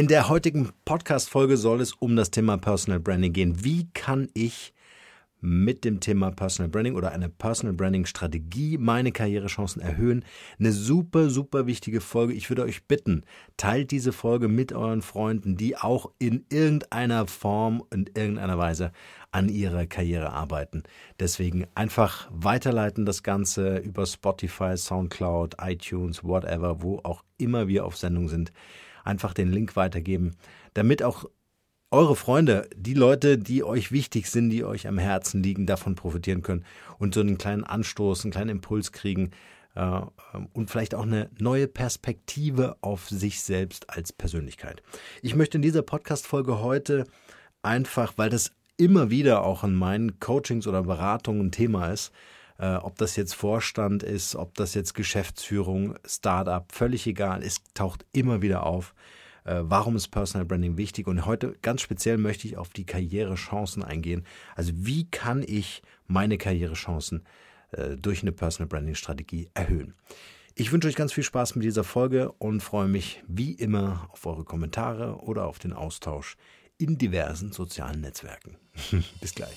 In der heutigen Podcast-Folge soll es um das Thema Personal Branding gehen. Wie kann ich mit dem Thema Personal Branding oder einer Personal Branding Strategie meine Karrierechancen erhöhen. Eine super, super wichtige Folge. Ich würde euch bitten, teilt diese Folge mit euren Freunden, die auch in irgendeiner Form und irgendeiner Weise an ihrer Karriere arbeiten. Deswegen einfach weiterleiten das Ganze über Spotify, Soundcloud, iTunes, whatever, wo auch immer wir auf Sendung sind. Einfach den Link weitergeben, damit auch eure Freunde, die Leute, die euch wichtig sind, die euch am Herzen liegen, davon profitieren können und so einen kleinen Anstoß, einen kleinen Impuls kriegen äh, und vielleicht auch eine neue Perspektive auf sich selbst als Persönlichkeit. Ich möchte in dieser Podcast-Folge heute einfach, weil das immer wieder auch in meinen Coachings oder Beratungen Thema ist, äh, ob das jetzt Vorstand ist, ob das jetzt Geschäftsführung, Startup, völlig egal, es taucht immer wieder auf äh, warum ist Personal Branding wichtig? Und heute ganz speziell möchte ich auf die Karrierechancen eingehen. Also wie kann ich meine Karrierechancen äh, durch eine Personal Branding Strategie erhöhen? Ich wünsche euch ganz viel Spaß mit dieser Folge und freue mich wie immer auf eure Kommentare oder auf den Austausch in diversen sozialen Netzwerken. Bis gleich.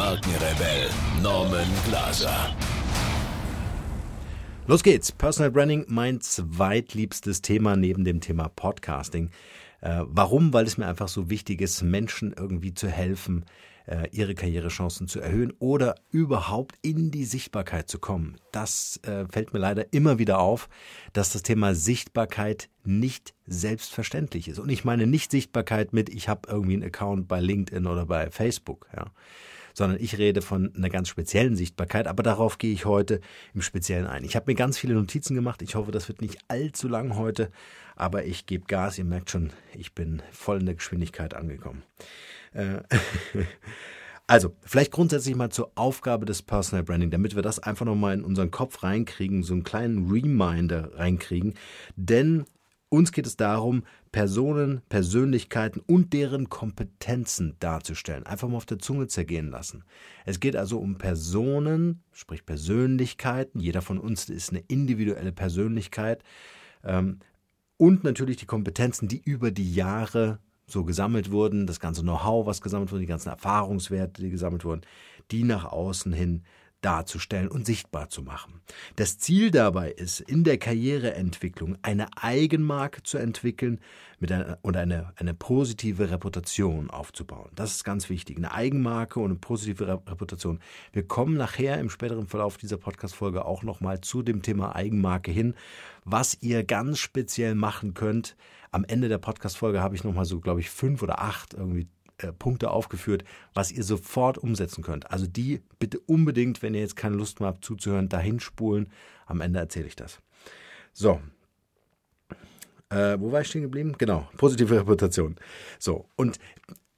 Markenrebell Norman Glaser. Los geht's. Personal Branding, mein zweitliebstes Thema neben dem Thema Podcasting. Äh, warum? Weil es mir einfach so wichtig ist, Menschen irgendwie zu helfen, äh, ihre Karrierechancen zu erhöhen oder überhaupt in die Sichtbarkeit zu kommen. Das äh, fällt mir leider immer wieder auf, dass das Thema Sichtbarkeit nicht selbstverständlich ist. Und ich meine nicht Sichtbarkeit mit, ich habe irgendwie einen Account bei LinkedIn oder bei Facebook. Ja sondern ich rede von einer ganz speziellen Sichtbarkeit, aber darauf gehe ich heute im Speziellen ein. Ich habe mir ganz viele Notizen gemacht, ich hoffe, das wird nicht allzu lang heute, aber ich gebe Gas, ihr merkt schon, ich bin voll in der Geschwindigkeit angekommen. Äh, also, vielleicht grundsätzlich mal zur Aufgabe des Personal Branding, damit wir das einfach nochmal in unseren Kopf reinkriegen, so einen kleinen Reminder reinkriegen. Denn uns geht es darum, Personen, Persönlichkeiten und deren Kompetenzen darzustellen. Einfach mal auf der Zunge zergehen lassen. Es geht also um Personen, sprich Persönlichkeiten. Jeder von uns ist eine individuelle Persönlichkeit. Ähm, und natürlich die Kompetenzen, die über die Jahre so gesammelt wurden, das ganze Know-how, was gesammelt wurde, die ganzen Erfahrungswerte, die gesammelt wurden, die nach außen hin darzustellen und sichtbar zu machen. Das Ziel dabei ist, in der Karriereentwicklung eine Eigenmarke zu entwickeln mit einer, und eine, eine positive Reputation aufzubauen. Das ist ganz wichtig. Eine Eigenmarke und eine positive Reputation. Wir kommen nachher im späteren Verlauf dieser Podcast-Folge auch nochmal zu dem Thema Eigenmarke hin, was ihr ganz speziell machen könnt. Am Ende der Podcast-Folge habe ich nochmal so, glaube ich, fünf oder acht irgendwie äh, Punkte aufgeführt, was ihr sofort umsetzen könnt. Also die bitte unbedingt, wenn ihr jetzt keine Lust mehr habt zuzuhören, dahin spulen. Am Ende erzähle ich das. So. Äh, wo war ich stehen geblieben? Genau, positive Reputation. So, und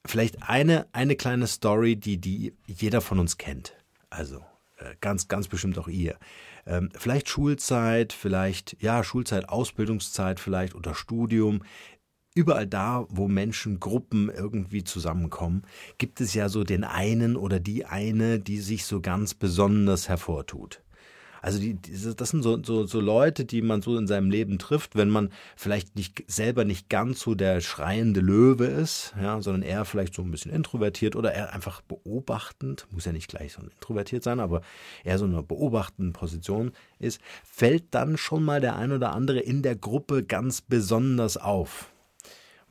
vielleicht eine, eine kleine Story, die, die jeder von uns kennt. Also äh, ganz, ganz bestimmt auch ihr. Ähm, vielleicht Schulzeit, vielleicht, ja, Schulzeit, Ausbildungszeit vielleicht oder Studium überall da, wo Menschen, Gruppen irgendwie zusammenkommen, gibt es ja so den einen oder die eine, die sich so ganz besonders hervortut. Also die, das sind so, so, so Leute, die man so in seinem Leben trifft, wenn man vielleicht nicht selber nicht ganz so der schreiende Löwe ist, ja, sondern eher vielleicht so ein bisschen introvertiert oder eher einfach beobachtend, muss ja nicht gleich so introvertiert sein, aber eher so eine beobachtende Position ist, fällt dann schon mal der ein oder andere in der Gruppe ganz besonders auf.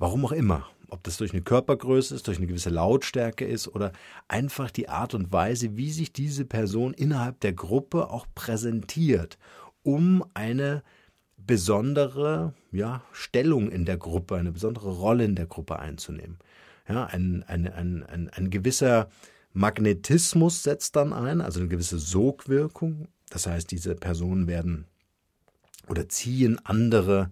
Warum auch immer. Ob das durch eine Körpergröße ist, durch eine gewisse Lautstärke ist oder einfach die Art und Weise, wie sich diese Person innerhalb der Gruppe auch präsentiert, um eine besondere ja, Stellung in der Gruppe, eine besondere Rolle in der Gruppe einzunehmen. Ja, ein, ein, ein, ein, ein gewisser Magnetismus setzt dann ein, also eine gewisse Sogwirkung. Das heißt, diese Personen werden oder ziehen andere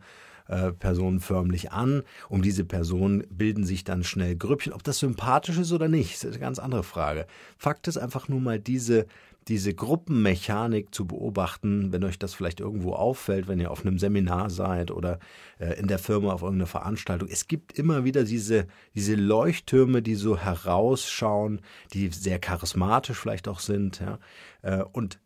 äh, Personen förmlich an. Um diese Person bilden sich dann schnell Grüppchen. Ob das sympathisch ist oder nicht, ist eine ganz andere Frage. Fakt ist einfach nur mal diese diese Gruppenmechanik zu beobachten, wenn euch das vielleicht irgendwo auffällt, wenn ihr auf einem Seminar seid oder äh, in der Firma auf irgendeiner Veranstaltung. Es gibt immer wieder diese, diese Leuchttürme, die so herausschauen, die sehr charismatisch vielleicht auch sind. Ja? Äh, und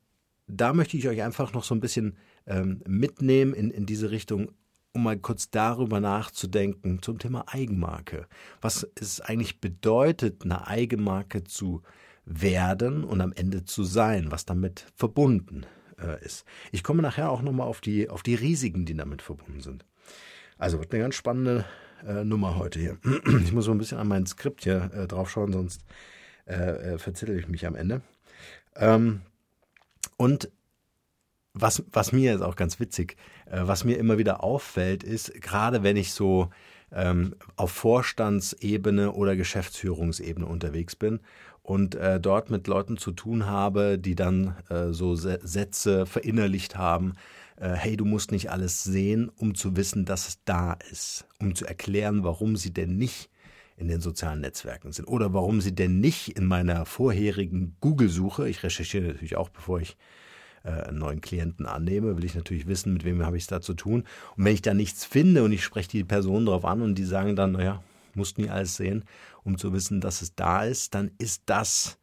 da möchte ich euch einfach noch so ein bisschen ähm, mitnehmen in, in diese Richtung, um mal kurz darüber nachzudenken zum Thema Eigenmarke. Was es eigentlich bedeutet, eine Eigenmarke zu werden und am Ende zu sein, was damit verbunden äh, ist. Ich komme nachher auch nochmal auf die, auf die Risiken, die damit verbunden sind. Also wird eine ganz spannende äh, Nummer heute hier. Ich muss so ein bisschen an mein Skript hier äh, draufschauen, sonst äh, äh, verzettel ich mich am Ende. Ähm, und was, was mir jetzt auch ganz witzig, äh, was mir immer wieder auffällt, ist, gerade wenn ich so ähm, auf Vorstandsebene oder Geschäftsführungsebene unterwegs bin und äh, dort mit Leuten zu tun habe, die dann äh, so Sätze verinnerlicht haben, äh, hey, du musst nicht alles sehen, um zu wissen, dass es da ist, um zu erklären, warum sie denn nicht in den sozialen Netzwerken sind oder warum sie denn nicht in meiner vorherigen Google-Suche, ich recherchiere natürlich auch, bevor ich einen neuen Klienten annehme, will ich natürlich wissen, mit wem habe ich es da zu tun. Und wenn ich da nichts finde und ich spreche die Person darauf an und die sagen dann, naja, musst nie alles sehen, um zu wissen, dass es da ist, dann ist das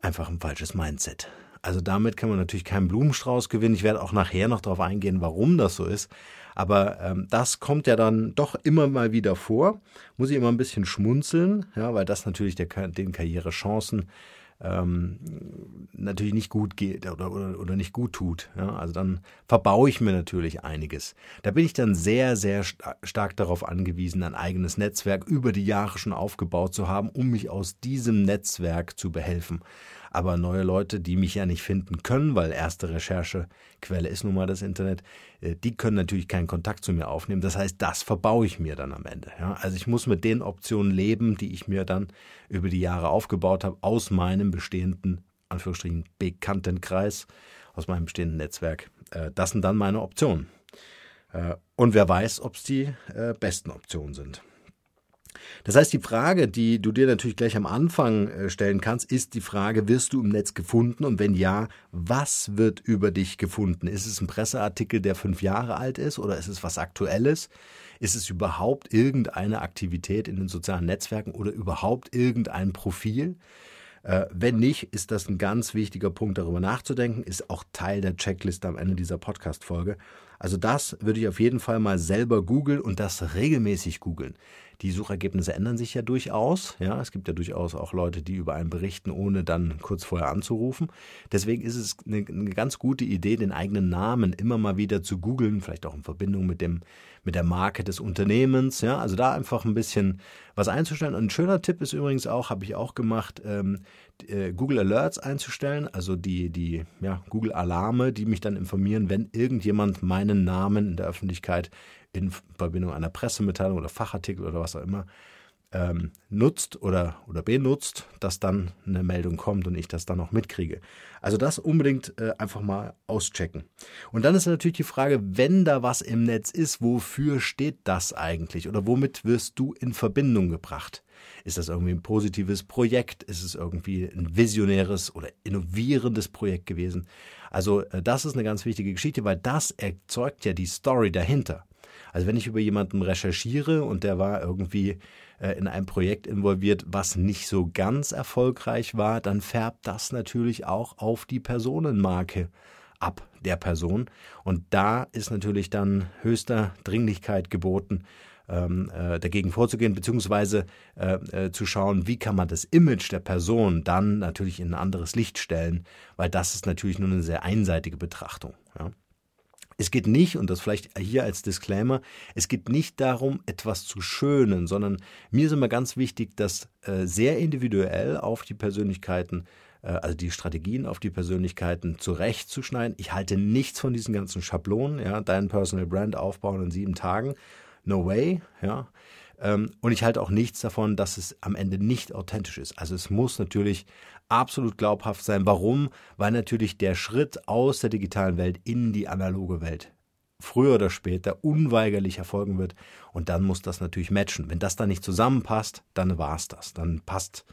einfach ein falsches Mindset. Also damit kann man natürlich keinen Blumenstrauß gewinnen. Ich werde auch nachher noch darauf eingehen, warum das so ist. Aber ähm, das kommt ja dann doch immer mal wieder vor. Muss ich immer ein bisschen schmunzeln, ja, weil das natürlich der, den Karrierechancen ähm, natürlich nicht gut geht oder, oder, oder nicht gut tut. Ja? Also dann verbaue ich mir natürlich einiges. Da bin ich dann sehr, sehr stark darauf angewiesen, ein eigenes Netzwerk über die Jahre schon aufgebaut zu haben, um mich aus diesem Netzwerk zu behelfen aber neue Leute, die mich ja nicht finden können, weil erste Recherchequelle ist nun mal das Internet, äh, die können natürlich keinen Kontakt zu mir aufnehmen. Das heißt, das verbaue ich mir dann am Ende. Ja? Also ich muss mit den Optionen leben, die ich mir dann über die Jahre aufgebaut habe, aus meinem bestehenden, Anführungsstrichen, bekannten Kreis, aus meinem bestehenden Netzwerk. Äh, das sind dann meine Optionen. Äh, und wer weiß, ob es die besten Optionen sind. Das heißt, die Frage, die du dir natürlich gleich am Anfang äh, stellen kannst, ist die Frage, wirst du im Netz gefunden? Und wenn ja, was wird über dich gefunden? Ist es ein Presseartikel, der fünf Jahre alt ist oder ist es was Aktuelles? Ist es überhaupt irgendeine Aktivität in den sozialen Netzwerken oder überhaupt irgendein Profil? Äh, wenn nicht, ist das ein ganz wichtiger Punkt, darüber nachzudenken, ist auch Teil der Checkliste am Ende dieser Podcast-Folge. Also das würde ich auf jeden Fall mal selber googeln und das regelmäßig googeln. Die Suchergebnisse ändern sich ja durchaus. Ja, es gibt ja durchaus auch Leute, die über einen berichten, ohne dann kurz vorher anzurufen. Deswegen ist es eine, eine ganz gute Idee, den eigenen Namen immer mal wieder zu googeln, vielleicht auch in Verbindung mit dem mit der Marke des Unternehmens. Ja, also da einfach ein bisschen was einzustellen. Und ein schöner Tipp ist übrigens auch, habe ich auch gemacht, ähm, äh, Google Alerts einzustellen, also die, die ja, Google Alarme, die mich dann informieren, wenn irgendjemand meinen Namen in der Öffentlichkeit in Verbindung einer Pressemitteilung oder Fachartikel oder was auch immer ähm, nutzt oder, oder benutzt, dass dann eine Meldung kommt und ich das dann auch mitkriege. Also das unbedingt äh, einfach mal auschecken. Und dann ist natürlich die Frage, wenn da was im Netz ist, wofür steht das eigentlich oder womit wirst du in Verbindung gebracht? Ist das irgendwie ein positives Projekt? Ist es irgendwie ein visionäres oder innovierendes Projekt gewesen? Also äh, das ist eine ganz wichtige Geschichte, weil das erzeugt ja die Story dahinter. Also wenn ich über jemanden recherchiere und der war irgendwie äh, in einem Projekt involviert, was nicht so ganz erfolgreich war, dann färbt das natürlich auch auf die Personenmarke ab der Person. Und da ist natürlich dann höchster Dringlichkeit geboten, ähm, äh, dagegen vorzugehen, beziehungsweise äh, äh, zu schauen, wie kann man das Image der Person dann natürlich in ein anderes Licht stellen, weil das ist natürlich nur eine sehr einseitige Betrachtung. Ja. Es geht nicht, und das vielleicht hier als Disclaimer, es geht nicht darum, etwas zu schönen, sondern mir ist immer ganz wichtig, das äh, sehr individuell auf die Persönlichkeiten, äh, also die Strategien auf die Persönlichkeiten zurechtzuschneiden. Ich halte nichts von diesen ganzen Schablonen, ja, dein Personal Brand aufbauen in sieben Tagen. No way, ja. Ähm, und ich halte auch nichts davon, dass es am Ende nicht authentisch ist. Also es muss natürlich absolut glaubhaft sein. Warum? Weil natürlich der Schritt aus der digitalen Welt in die analoge Welt früher oder später unweigerlich erfolgen wird. Und dann muss das natürlich matchen. Wenn das dann nicht zusammenpasst, dann war es das. Dann passt,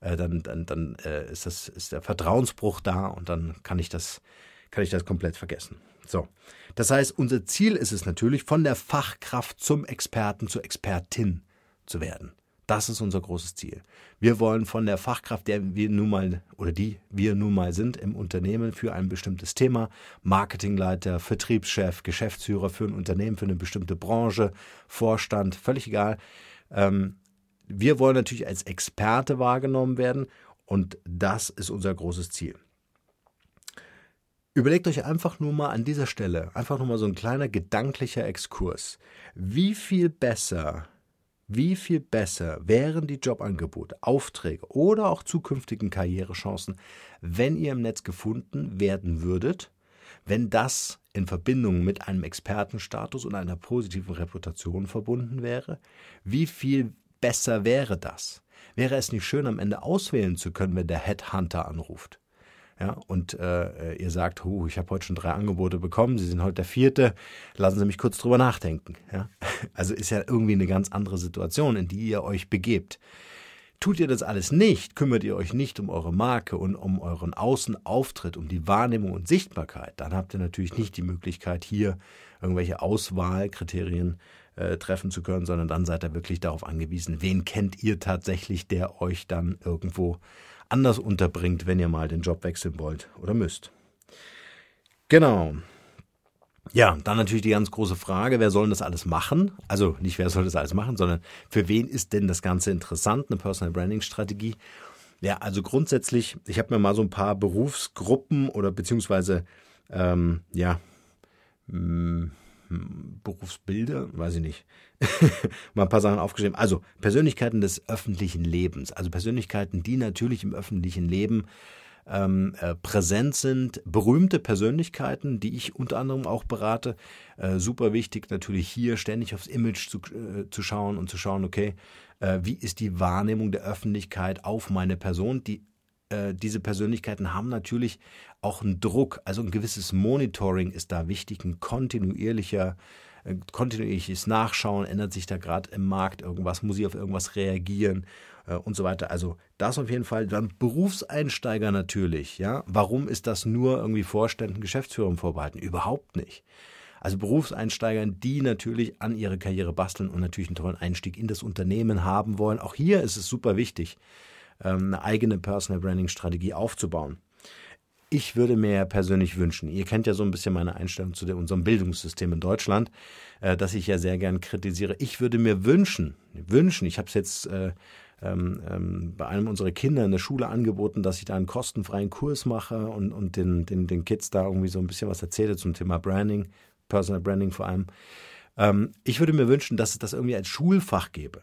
äh, dann, dann, dann äh, ist, das, ist der Vertrauensbruch da und dann kann ich das, kann ich das komplett vergessen. So. Das heißt, unser Ziel ist es natürlich, von der Fachkraft zum Experten, zur Expertin zu werden. Das ist unser großes Ziel. Wir wollen von der Fachkraft, der wir nun mal oder die wir nun mal sind im Unternehmen für ein bestimmtes Thema, Marketingleiter, Vertriebschef, Geschäftsführer für ein Unternehmen, für eine bestimmte Branche, Vorstand, völlig egal. Ähm, wir wollen natürlich als Experte wahrgenommen werden und das ist unser großes Ziel. Überlegt euch einfach nur mal an dieser Stelle, einfach nur mal so ein kleiner gedanklicher Exkurs. Wie viel besser wie viel besser wären die Jobangebote, Aufträge oder auch zukünftigen Karrierechancen, wenn ihr im Netz gefunden werden würdet, wenn das in Verbindung mit einem Expertenstatus und einer positiven Reputation verbunden wäre? Wie viel besser wäre das? Wäre es nicht schön, am Ende auswählen zu können, wenn der Headhunter anruft? Ja, und äh, ihr sagt, huh, ich habe heute schon drei Angebote bekommen, Sie sind heute der vierte, lassen Sie mich kurz drüber nachdenken. Ja? Also ist ja irgendwie eine ganz andere Situation, in die ihr euch begebt. Tut ihr das alles nicht, kümmert ihr euch nicht um eure Marke und um euren Außenauftritt, um die Wahrnehmung und Sichtbarkeit, dann habt ihr natürlich nicht die Möglichkeit, hier irgendwelche Auswahlkriterien äh, treffen zu können, sondern dann seid ihr wirklich darauf angewiesen, wen kennt ihr tatsächlich, der euch dann irgendwo anders unterbringt, wenn ihr mal den Job wechseln wollt oder müsst. Genau. Ja, dann natürlich die ganz große Frage, wer soll das alles machen? Also nicht wer soll das alles machen, sondern für wen ist denn das Ganze interessant, eine Personal Branding Strategie? Ja, also grundsätzlich, ich habe mir mal so ein paar Berufsgruppen oder beziehungsweise ähm, ja, mh, Berufsbilder, weiß ich nicht, mal ein paar Sachen aufgeschrieben. Also Persönlichkeiten des öffentlichen Lebens, also Persönlichkeiten, die natürlich im öffentlichen Leben ähm, äh, präsent sind, berühmte Persönlichkeiten, die ich unter anderem auch berate. Äh, super wichtig natürlich hier ständig aufs Image zu, äh, zu schauen und zu schauen, okay, äh, wie ist die Wahrnehmung der Öffentlichkeit auf meine Person, die äh, diese Persönlichkeiten haben natürlich auch einen Druck, also ein gewisses Monitoring ist da wichtig, ein kontinuierlicher, äh, kontinuierliches Nachschauen, ändert sich da gerade im Markt irgendwas, muss ich auf irgendwas reagieren äh, und so weiter. Also das auf jeden Fall. Dann Berufseinsteiger natürlich, ja. Warum ist das nur irgendwie Vorständen, Geschäftsführern vorbehalten? Überhaupt nicht. Also Berufseinsteigern, die natürlich an ihre Karriere basteln und natürlich einen tollen Einstieg in das Unternehmen haben wollen. Auch hier ist es super wichtig, eine eigene Personal Branding Strategie aufzubauen. Ich würde mir persönlich wünschen, ihr kennt ja so ein bisschen meine Einstellung zu unserem Bildungssystem in Deutschland, äh, das ich ja sehr gern kritisiere. Ich würde mir wünschen, wünschen, ich habe es jetzt äh, ähm, ähm, bei einem unserer Kinder in der Schule angeboten, dass ich da einen kostenfreien Kurs mache und, und den, den, den Kids da irgendwie so ein bisschen was erzähle zum Thema Branding, Personal Branding vor allem. Ähm, ich würde mir wünschen, dass es das irgendwie als Schulfach gäbe.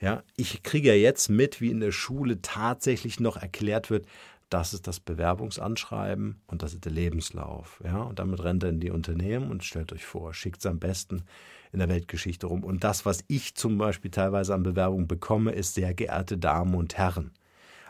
Ja, ich kriege ja jetzt mit, wie in der Schule tatsächlich noch erklärt wird, das ist das Bewerbungsanschreiben und das ist der Lebenslauf. Ja, und damit rennt er in die Unternehmen und stellt euch vor, schickt es am besten in der Weltgeschichte rum. Und das, was ich zum Beispiel teilweise an Bewerbungen bekomme, ist sehr geehrte Damen und Herren.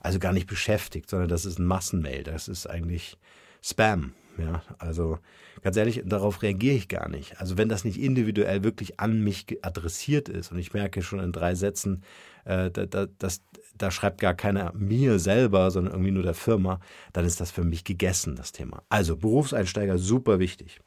Also gar nicht beschäftigt, sondern das ist ein Massenmail. Das ist eigentlich Spam. Ja, also ganz ehrlich, darauf reagiere ich gar nicht. Also wenn das nicht individuell wirklich an mich adressiert ist und ich merke schon in drei Sätzen, äh, da, da, das, da schreibt gar keiner mir selber, sondern irgendwie nur der Firma, dann ist das für mich gegessen, das Thema. Also Berufseinsteiger super wichtig.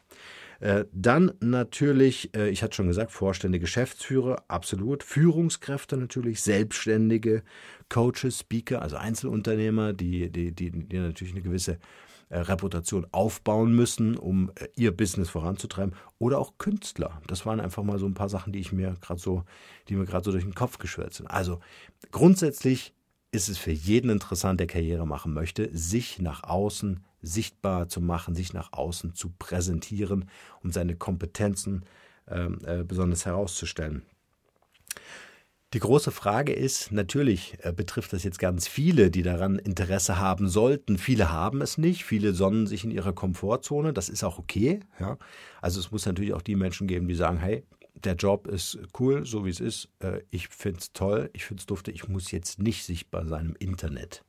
Äh, dann natürlich, äh, ich hatte schon gesagt, Vorstände, Geschäftsführer, absolut. Führungskräfte natürlich, Selbstständige, Coaches, Speaker, also Einzelunternehmer, die, die, die, die natürlich eine gewisse Reputation aufbauen müssen, um äh, ihr Business voranzutreiben. Oder auch Künstler. Das waren einfach mal so ein paar Sachen, die ich mir gerade so, die mir gerade so durch den Kopf geschwört sind. Also grundsätzlich ist es für jeden interessant, der Karriere machen möchte, sich nach außen sichtbar zu machen, sich nach außen zu präsentieren, um seine Kompetenzen ähm, äh, besonders herauszustellen. Die große Frage ist, natürlich äh, betrifft das jetzt ganz viele, die daran Interesse haben sollten. Viele haben es nicht, viele sonnen sich in ihrer Komfortzone, das ist auch okay. Ja? Also es muss natürlich auch die Menschen geben, die sagen, hey, der Job ist cool, so wie es ist, äh, ich finde es toll, ich finde es dufte, ich muss jetzt nicht sichtbar sein im Internet.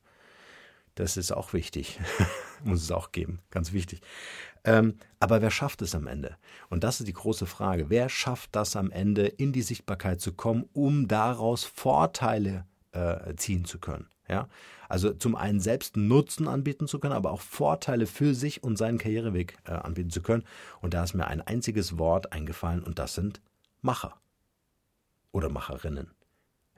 Das ist auch wichtig. Muss es auch geben. Ganz wichtig. Ähm, aber wer schafft es am Ende? Und das ist die große Frage. Wer schafft das am Ende, in die Sichtbarkeit zu kommen, um daraus Vorteile äh, ziehen zu können? Ja? Also zum einen selbst Nutzen anbieten zu können, aber auch Vorteile für sich und seinen Karriereweg äh, anbieten zu können. Und da ist mir ein einziges Wort eingefallen und das sind Macher oder Macherinnen.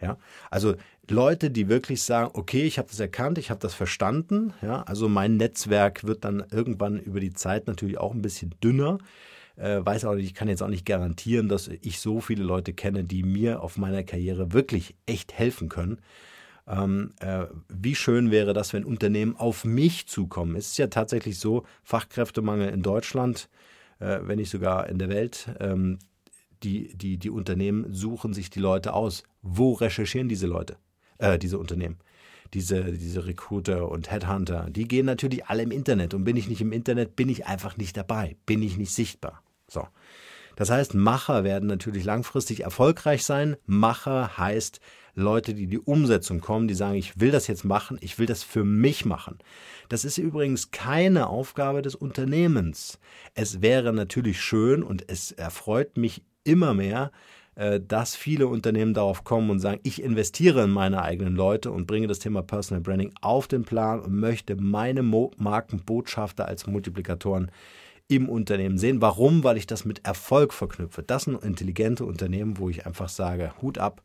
Ja, also Leute, die wirklich sagen, okay, ich habe das erkannt, ich habe das verstanden. Ja, also mein Netzwerk wird dann irgendwann über die Zeit natürlich auch ein bisschen dünner. Äh, weiß auch nicht, ich kann jetzt auch nicht garantieren, dass ich so viele Leute kenne, die mir auf meiner Karriere wirklich echt helfen können. Ähm, äh, wie schön wäre das, wenn Unternehmen auf mich zukommen. Es ist ja tatsächlich so, Fachkräftemangel in Deutschland, äh, wenn nicht sogar in der Welt. Ähm, die, die, die Unternehmen suchen sich die Leute aus. Wo recherchieren diese Leute, äh, diese Unternehmen? Diese, diese Recruiter und Headhunter, die gehen natürlich alle im Internet. Und bin ich nicht im Internet, bin ich einfach nicht dabei, bin ich nicht sichtbar. So. Das heißt, Macher werden natürlich langfristig erfolgreich sein. Macher heißt Leute, die in die Umsetzung kommen, die sagen, ich will das jetzt machen, ich will das für mich machen. Das ist übrigens keine Aufgabe des Unternehmens. Es wäre natürlich schön und es erfreut mich immer mehr, dass viele Unternehmen darauf kommen und sagen, ich investiere in meine eigenen Leute und bringe das Thema Personal Branding auf den Plan und möchte meine Markenbotschafter als Multiplikatoren im Unternehmen sehen. Warum? Weil ich das mit Erfolg verknüpfe. Das sind intelligente Unternehmen, wo ich einfach sage, Hut ab,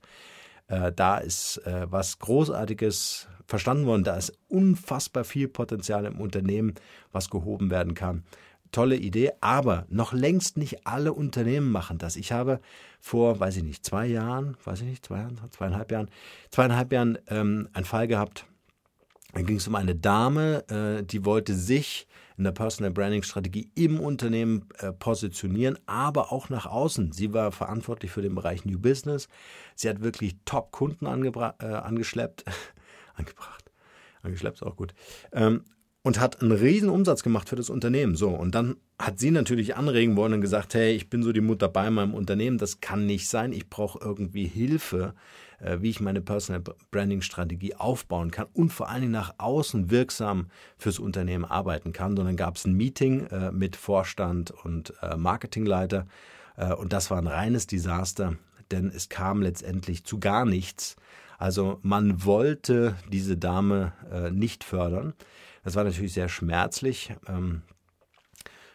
äh, da ist äh, was Großartiges verstanden worden, da ist unfassbar viel Potenzial im Unternehmen, was gehoben werden kann tolle Idee, aber noch längst nicht alle Unternehmen machen das. Ich habe vor, weiß ich nicht, zwei Jahren, weiß ich nicht, zwei Jahren, zweieinhalb Jahren, zweieinhalb Jahren ähm, einen Fall gehabt. Da ging es um eine Dame, äh, die wollte sich in der Personal Branding Strategie im Unternehmen äh, positionieren, aber auch nach außen. Sie war verantwortlich für den Bereich New Business. Sie hat wirklich Top-Kunden äh, angeschleppt, angebracht, angeschleppt ist auch gut. Ähm, und hat einen riesen Umsatz gemacht für das Unternehmen. So, und dann hat sie natürlich anregen wollen und gesagt, hey, ich bin so die Mutter bei meinem Unternehmen, das kann nicht sein, ich brauche irgendwie Hilfe, äh, wie ich meine Personal Branding Strategie aufbauen kann und vor allen Dingen nach außen wirksam fürs Unternehmen arbeiten kann. Und dann gab es ein Meeting äh, mit Vorstand und äh, Marketingleiter und das war ein reines Desaster, denn es kam letztendlich zu gar nichts. Also man wollte diese Dame nicht fördern. Das war natürlich sehr schmerzlich. Ähm,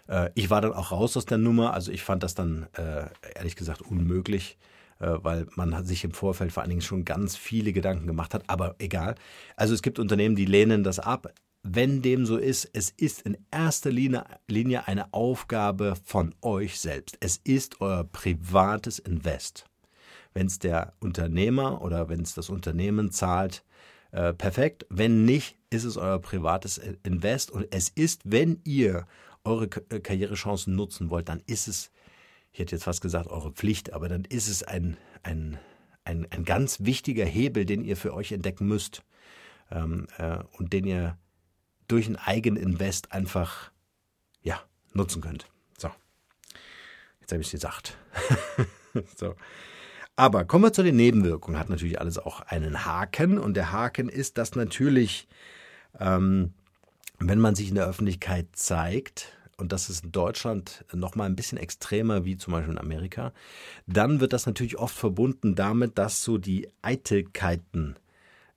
äh, ich war dann auch raus aus der Nummer. Also ich fand das dann äh, ehrlich gesagt unmöglich, äh, weil man sich im Vorfeld vor allen Dingen schon ganz viele Gedanken gemacht hat. Aber egal. Also es gibt Unternehmen, die lehnen das ab. Wenn dem so ist, es ist in erster Linie, Linie eine Aufgabe von euch selbst. Es ist euer privates Invest. Wenn es der Unternehmer oder wenn es das Unternehmen zahlt, äh, perfekt. Wenn nicht, ist es euer privates Invest und es ist, wenn ihr eure äh, Karrierechancen nutzen wollt, dann ist es, ich hätte jetzt fast gesagt, eure Pflicht, aber dann ist es ein, ein, ein, ein ganz wichtiger Hebel, den ihr für euch entdecken müsst ähm, äh, und den ihr durch ein Eigeninvest einfach ja, nutzen könnt. So, jetzt habe ich es gesagt. so. Aber kommen wir zu den Nebenwirkungen. Hat natürlich alles auch einen Haken. Und der Haken ist, dass natürlich, ähm, wenn man sich in der Öffentlichkeit zeigt, und das ist in Deutschland noch mal ein bisschen extremer wie zum Beispiel in Amerika, dann wird das natürlich oft verbunden damit, dass so die Eitelkeiten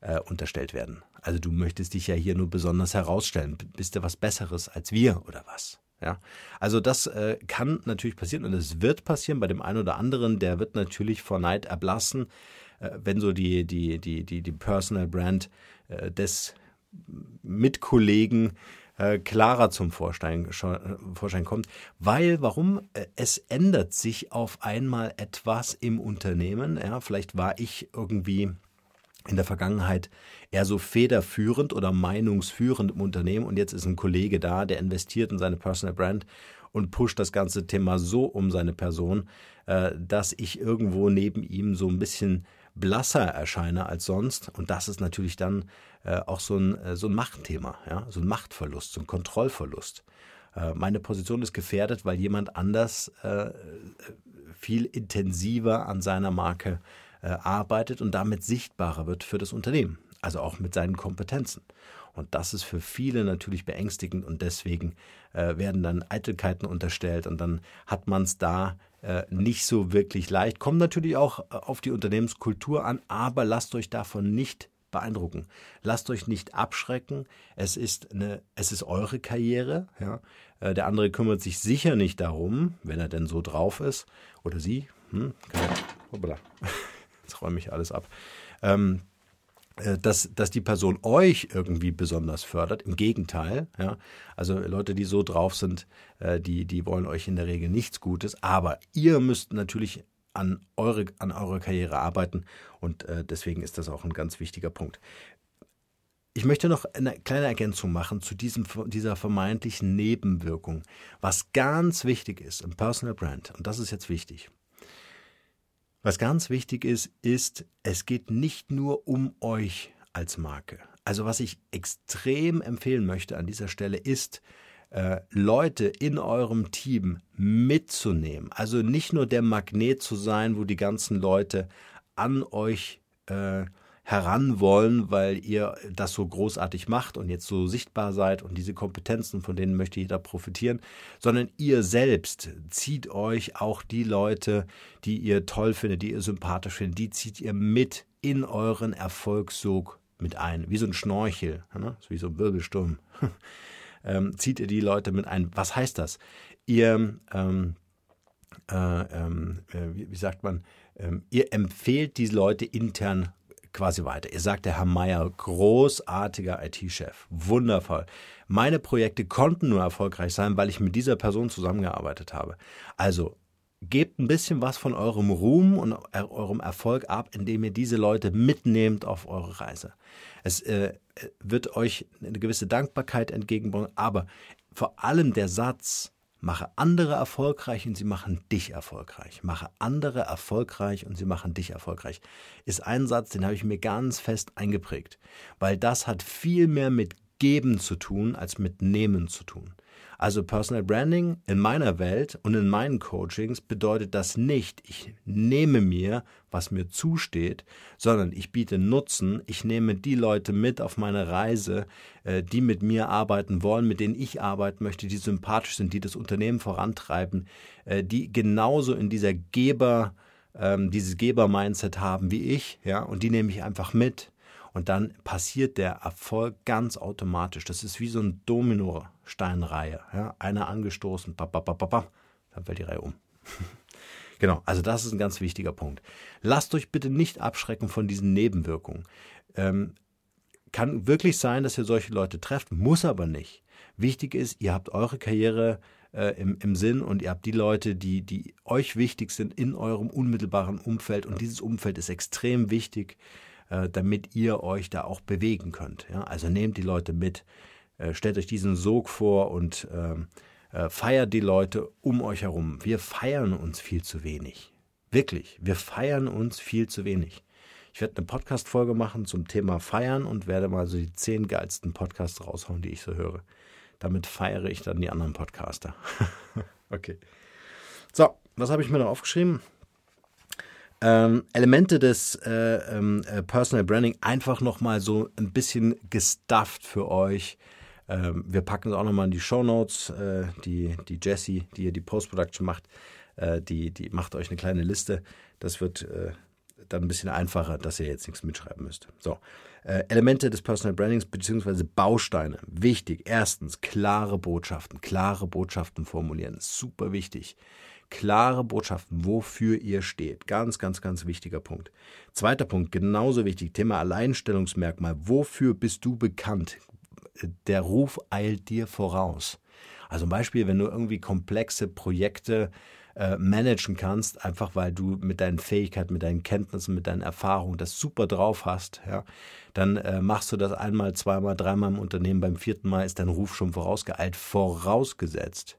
äh, unterstellt werden. Also du möchtest dich ja hier nur besonders herausstellen. Bist du was Besseres als wir oder was? Ja, also das äh, kann natürlich passieren und es wird passieren bei dem einen oder anderen, der wird natürlich vor Neid erblassen, äh, wenn so die, die, die, die, die Personal Brand äh, des Mitkollegen äh, klarer zum Vorschein, Vorschein kommt. Weil, warum? Äh, es ändert sich auf einmal etwas im Unternehmen. Ja, vielleicht war ich irgendwie in der Vergangenheit eher so federführend oder meinungsführend im Unternehmen und jetzt ist ein Kollege da, der investiert in seine Personal Brand und pusht das ganze Thema so um seine Person, äh, dass ich irgendwo neben ihm so ein bisschen blasser erscheine als sonst. Und das ist natürlich dann äh, auch so ein, äh, so ein Machtthema, ja? so ein Machtverlust, so ein Kontrollverlust. Meine Position ist gefährdet, weil jemand anders viel intensiver an seiner Marke arbeitet und damit sichtbarer wird für das Unternehmen also auch mit seinen Kompetenzen. Und das ist für viele natürlich beängstigend und deswegen äh, werden dann Eitelkeiten unterstellt und dann hat man es da äh, nicht so wirklich leicht. Kommt natürlich auch äh, auf die Unternehmenskultur an, aber lasst euch davon nicht beeindrucken. Lasst euch nicht abschrecken. Es ist eine, es ist eure Karriere. Ja. Äh, der andere kümmert sich sicher nicht darum, wenn er denn so drauf ist oder sie. Hm, hoppala. Jetzt räume ich alles ab. Ähm, äh, dass, dass die Person euch irgendwie besonders fördert. Im Gegenteil, ja. Also Leute, die so drauf sind, äh, die, die wollen euch in der Regel nichts Gutes. Aber ihr müsst natürlich an eure, an eurer Karriere arbeiten und äh, deswegen ist das auch ein ganz wichtiger Punkt. Ich möchte noch eine kleine Ergänzung machen zu diesem, dieser vermeintlichen Nebenwirkung, was ganz wichtig ist im Personal Brand. Und das ist jetzt wichtig. Was ganz wichtig ist, ist, es geht nicht nur um euch als Marke. Also was ich extrem empfehlen möchte an dieser Stelle ist, äh, Leute in eurem Team mitzunehmen. Also nicht nur der Magnet zu sein, wo die ganzen Leute an euch äh, heran wollen, weil ihr das so großartig macht und jetzt so sichtbar seid und diese Kompetenzen, von denen möchte jeder profitieren, sondern ihr selbst zieht euch auch die Leute, die ihr toll findet, die ihr sympathisch findet, die zieht ihr mit in euren Erfolgssog mit ein, wie so ein Schnorchel, ne? wie so ein Wirbelsturm. ähm, zieht ihr die Leute mit ein. Was heißt das? Ihr, ähm, äh, ähm, äh, wie, wie, sagt man, ähm, ihr empfehlt die Leute intern quasi weiter. Ihr sagt, der Herr Meier, großartiger IT-Chef, wundervoll. Meine Projekte konnten nur erfolgreich sein, weil ich mit dieser Person zusammengearbeitet habe. Also gebt ein bisschen was von eurem Ruhm und eurem Erfolg ab, indem ihr diese Leute mitnehmt auf eure Reise. Es äh, wird euch eine gewisse Dankbarkeit entgegenbringen, aber vor allem der Satz, Mache andere erfolgreich und sie machen dich erfolgreich. Mache andere erfolgreich und sie machen dich erfolgreich. Ist ein Satz, den habe ich mir ganz fest eingeprägt, weil das hat viel mehr mit Geben zu tun als mit Nehmen zu tun. Also Personal Branding in meiner Welt und in meinen Coachings bedeutet das nicht, ich nehme mir, was mir zusteht, sondern ich biete Nutzen, ich nehme die Leute mit auf meine Reise, äh, die mit mir arbeiten wollen, mit denen ich arbeiten möchte, die sympathisch sind, die das Unternehmen vorantreiben, äh, die genauso in dieser Geber, ähm, dieses Geber-Mindset haben wie ich, ja, und die nehme ich einfach mit und dann passiert der Erfolg ganz automatisch. Das ist wie so ein Domino-Steinreihe. Ja? Einer angestoßen, bap, bap, bap, bap, dann fällt die Reihe um. genau, also das ist ein ganz wichtiger Punkt. Lasst euch bitte nicht abschrecken von diesen Nebenwirkungen. Ähm, kann wirklich sein, dass ihr solche Leute trefft, muss aber nicht. Wichtig ist, ihr habt eure Karriere äh, im, im Sinn und ihr habt die Leute, die, die euch wichtig sind in eurem unmittelbaren Umfeld und dieses Umfeld ist extrem wichtig äh, damit ihr euch da auch bewegen könnt. Ja? Also nehmt die Leute mit, stellt euch diesen Sog vor und ähm, äh, feiert die Leute um euch herum. Wir feiern uns viel zu wenig. Wirklich, wir feiern uns viel zu wenig. Ich werde eine Podcast-Folge machen zum Thema Feiern und werde mal so die zehn geilsten Podcasts raushauen, die ich so höre. Damit feiere ich dann die anderen Podcaster. okay. So, was habe ich mir noch aufgeschrieben? ähm, Elemente des äh, ähm, äh, Personal Branding einfach nochmal so ein bisschen gestufft für euch. Ähm, wir packen es auch nochmal in die Show Notes. Äh, die, die Jessie, die hier die Post-Production macht, äh, die, die macht euch eine kleine Liste. Das wird äh, dann ein bisschen einfacher, dass ihr jetzt nichts mitschreiben müsst. So, äh, Elemente des Personal Brandings beziehungsweise Bausteine. Wichtig. Erstens, klare Botschaften. Klare Botschaften formulieren. Super wichtig klare Botschaften, wofür ihr steht. Ganz, ganz, ganz wichtiger Punkt. Zweiter Punkt, genauso wichtig, Thema Alleinstellungsmerkmal. Wofür bist du bekannt? Der Ruf eilt dir voraus. Also ein Beispiel, wenn du irgendwie komplexe Projekte äh, managen kannst, einfach weil du mit deinen Fähigkeiten, mit deinen Kenntnissen, mit deinen Erfahrungen das super drauf hast, ja, dann äh, machst du das einmal, zweimal, dreimal im Unternehmen, beim vierten Mal ist dein Ruf schon vorausgeeilt, vorausgesetzt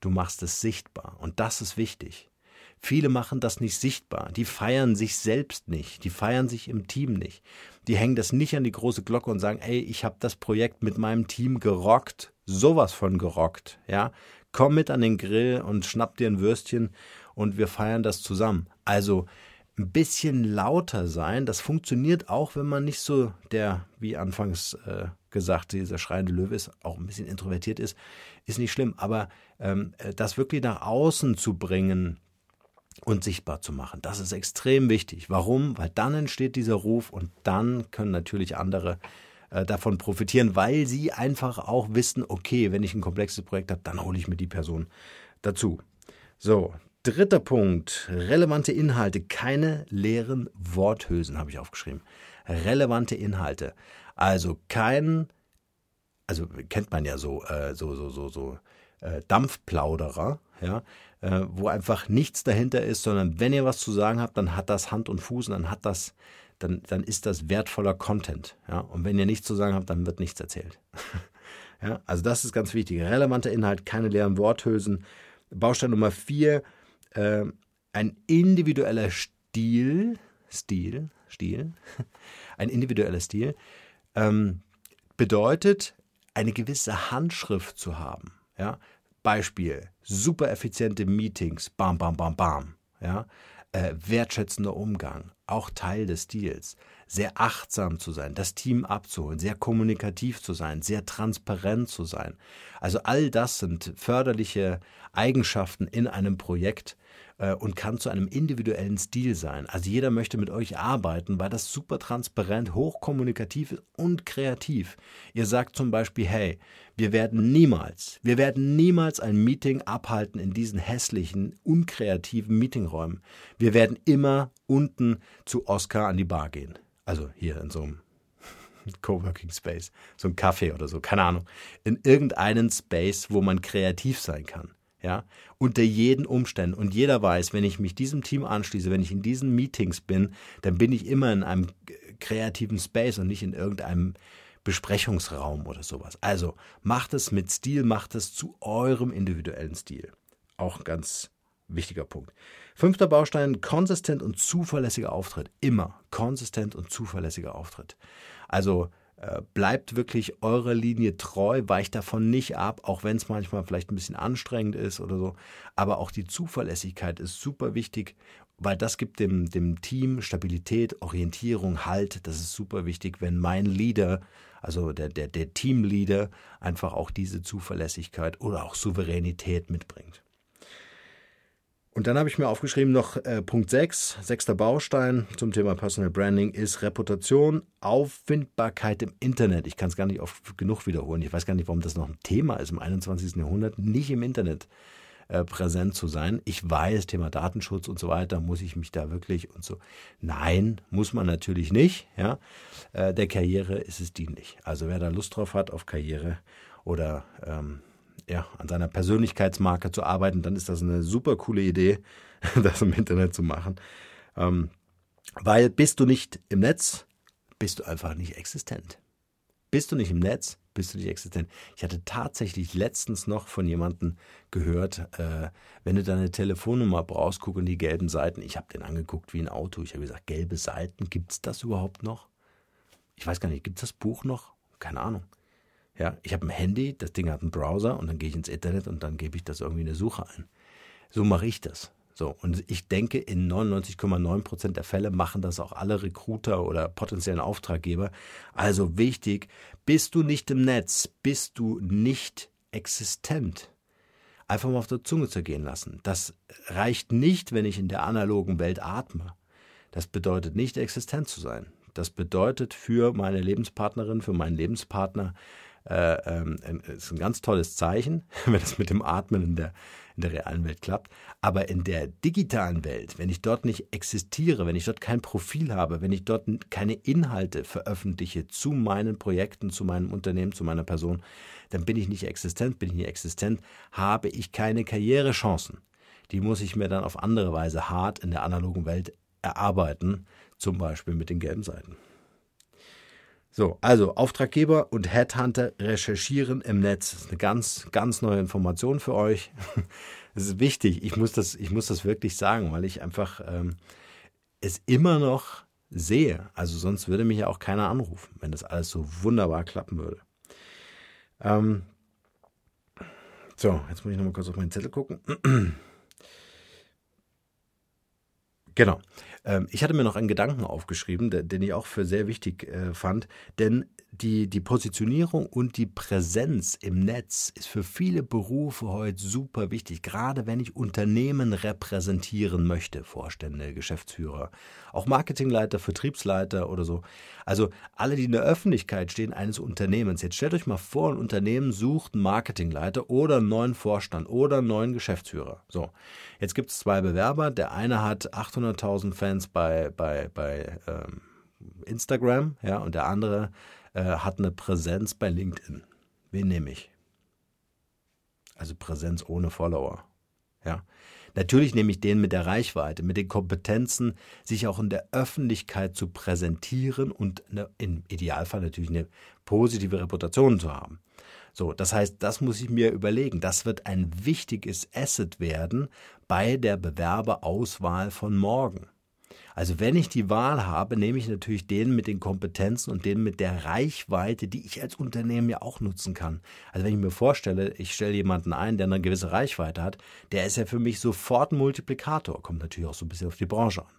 du machst es sichtbar. Und das ist wichtig. Viele machen das nicht sichtbar. Die feiern sich selbst nicht. Die feiern sich im Team nicht. Die hängen das nicht an die große Glocke und sagen, ey, ich habe das Projekt mit meinem Team gerockt. Sowas von gerockt. Ja, komm mit an den Grill und schnapp dir ein Würstchen und wir feiern das zusammen. Also ein bisschen lauter sein, das funktioniert auch, wenn man nicht so der, wie anfangs äh, gesagt, dieser schreiende Löwe ist, auch ein bisschen introvertiert ist, ist nicht schlimm. Aber ähm, das wirklich nach außen zu bringen und sichtbar zu machen, das ist extrem wichtig. Warum? Weil dann entsteht dieser Ruf und dann können natürlich andere äh, davon profitieren, weil sie einfach auch wissen, okay, wenn ich ein komplexes Projekt habe, dann hole ich mir die Person dazu. So, dritter Punkt, relevante Inhalte, keine leeren Worthülsen habe ich aufgeschrieben. Relevante Inhalte. Also kein, also kennt man ja so, äh, so, so, so, so äh, Dampfplauderer, ja, äh, wo einfach nichts dahinter ist, sondern wenn ihr was zu sagen habt, dann hat das Hand und Fuß und dann hat das, dann, dann ist das wertvoller Content. Ja? Und wenn ihr nichts zu sagen habt, dann wird nichts erzählt. ja? Also das ist ganz wichtig. Relevanter Inhalt, keine leeren Worthülsen. Baustein Nummer vier, äh, ein individueller Stil, Stil, Stil, ein individueller Stil, ähm, bedeutet, eine gewisse Handschrift zu haben. Ja? Beispiel, super effiziente Meetings, bam, bam, bam, bam. Ja? Äh, wertschätzender Umgang, auch Teil des Stils. Sehr achtsam zu sein, das Team abzuholen, sehr kommunikativ zu sein, sehr transparent zu sein. Also all das sind förderliche Eigenschaften in einem Projekt, äh, und kann zu einem individuellen Stil sein. Also jeder möchte mit euch arbeiten, weil das super transparent, hochkommunikativ ist und kreativ. Ihr sagt zum Beispiel, hey, wir werden niemals, wir werden niemals ein Meeting abhalten in diesen hässlichen, unkreativen Meetingräumen. Wir werden immer unten zu Oscar an die Bar gehen. Also hier in so einem Coworking Space, so ein Café oder so, keine Ahnung. In irgendeinen Space, wo man kreativ sein kann ja, unter jeden Umständen. Und jeder weiß, wenn ich mich diesem Team anschließe, wenn ich in diesen Meetings bin, dann bin ich immer in einem kreativen Space und nicht in irgendeinem Besprechungsraum oder sowas. Also macht es mit Stil, macht es zu eurem individuellen Stil. Auch ein ganz wichtiger Punkt. Fünfter Baustein, konsistent und zuverlässiger Auftritt. Immer konsistent und zuverlässiger Auftritt. Also bleibt wirklich eurer Linie treu, weicht davon nicht ab, auch wenn es manchmal vielleicht ein bisschen anstrengend ist oder so. Aber auch die Zuverlässigkeit ist super wichtig, weil das gibt dem, dem Team Stabilität, Orientierung, Halt. Das ist super wichtig, wenn mein Leader, also der, der, der Teamleader, einfach auch diese Zuverlässigkeit oder auch Souveränität mitbringt. Und dann habe ich mir aufgeschrieben noch äh, Punkt 6, sechster Baustein zum Thema Personal Branding ist Reputation, Auffindbarkeit im Internet. Ich kann es gar nicht oft genug wiederholen. Ich weiß gar nicht, warum das noch ein Thema ist im 21. Jahrhundert, nicht im Internet äh, präsent zu sein. Ich weiß, Thema Datenschutz und so weiter, muss ich mich da wirklich und so. Nein, muss man natürlich nicht. Ja, äh, der Karriere ist es dienlich. Also wer da Lust drauf hat auf Karriere oder ähm, ja, an seiner Persönlichkeitsmarke zu arbeiten, dann ist das eine super coole Idee, das im Internet zu machen. Ähm, weil bist du nicht im Netz, bist du einfach nicht existent. Bist du nicht im Netz, bist du nicht existent. Ich hatte tatsächlich letztens noch von jemandem gehört, äh, wenn du deine Telefonnummer brauchst, guck in die gelben Seiten. Ich habe den angeguckt wie ein Auto. Ich habe gesagt, gelbe Seiten, gibt es das überhaupt noch? Ich weiß gar nicht, gibt es das Buch noch? Keine Ahnung. Ja, ich habe ein Handy, das Ding hat einen Browser und dann gehe ich ins Internet und dann gebe ich das irgendwie in eine Suche ein. So mache ich das. So, und ich denke, in 99,9 Prozent der Fälle machen das auch alle Recruiter oder potenziellen Auftraggeber. Also wichtig, bist du nicht im Netz, bist du nicht existent. Einfach mal auf der Zunge zergehen lassen. Das reicht nicht, wenn ich in der analogen Welt atme. Das bedeutet nicht existent zu sein. Das bedeutet für meine Lebenspartnerin, für meinen Lebenspartner, äh, ähm, äh, ist ein ganz tolles Zeichen, wenn es mit dem Atmen in der, in der realen Welt klappt. Aber in der digitalen Welt, wenn ich dort nicht existiere, wenn ich dort kein Profil habe, wenn ich dort keine Inhalte veröffentliche zu meinen Projekten, zu meinem Unternehmen, zu meiner Person, dann bin ich nicht existent, bin ich nicht existent, habe ich keine Karrierechancen. Die muss ich mir dann auf andere Weise hart in der analogen Welt erarbeiten, zum Beispiel mit den gelben Seiten. So, also Auftraggeber und Headhunter recherchieren im Netz. Das ist eine ganz, ganz neue Information für euch. Das ist wichtig. Ich muss das, ich muss das wirklich sagen, weil ich einfach ähm, es immer noch sehe. Also sonst würde mich ja auch keiner anrufen, wenn das alles so wunderbar klappen würde. Ähm, so, jetzt muss ich nochmal kurz auf meinen Zettel gucken. Genau. Ähm, ich hatte mir noch einen Gedanken aufgeschrieben, den ich auch für sehr wichtig äh, fand, denn die, die Positionierung und die Präsenz im Netz ist für viele Berufe heute super wichtig, gerade wenn ich Unternehmen repräsentieren möchte, Vorstände, Geschäftsführer, auch Marketingleiter, Vertriebsleiter oder so. Also alle, die in der Öffentlichkeit stehen eines Unternehmens. Jetzt stellt euch mal vor, ein Unternehmen sucht einen Marketingleiter oder einen neuen Vorstand oder einen neuen Geschäftsführer. So, jetzt gibt es zwei Bewerber. Der eine hat 800.000 Fans bei, bei, bei ähm, Instagram, ja, und der andere äh, hat eine Präsenz bei LinkedIn. Wen nehme ich? Also Präsenz ohne Follower. Ja. Natürlich nehme ich den mit der Reichweite, mit den Kompetenzen, sich auch in der Öffentlichkeit zu präsentieren und eine, im Idealfall natürlich eine positive Reputation zu haben. So, das heißt, das muss ich mir überlegen. Das wird ein wichtiges Asset werden bei der Bewerberauswahl von morgen. Also wenn ich die Wahl habe, nehme ich natürlich den mit den Kompetenzen und den mit der Reichweite, die ich als Unternehmen ja auch nutzen kann. Also wenn ich mir vorstelle, ich stelle jemanden ein, der eine gewisse Reichweite hat, der ist ja für mich sofort ein Multiplikator. Kommt natürlich auch so ein bisschen auf die Branche an.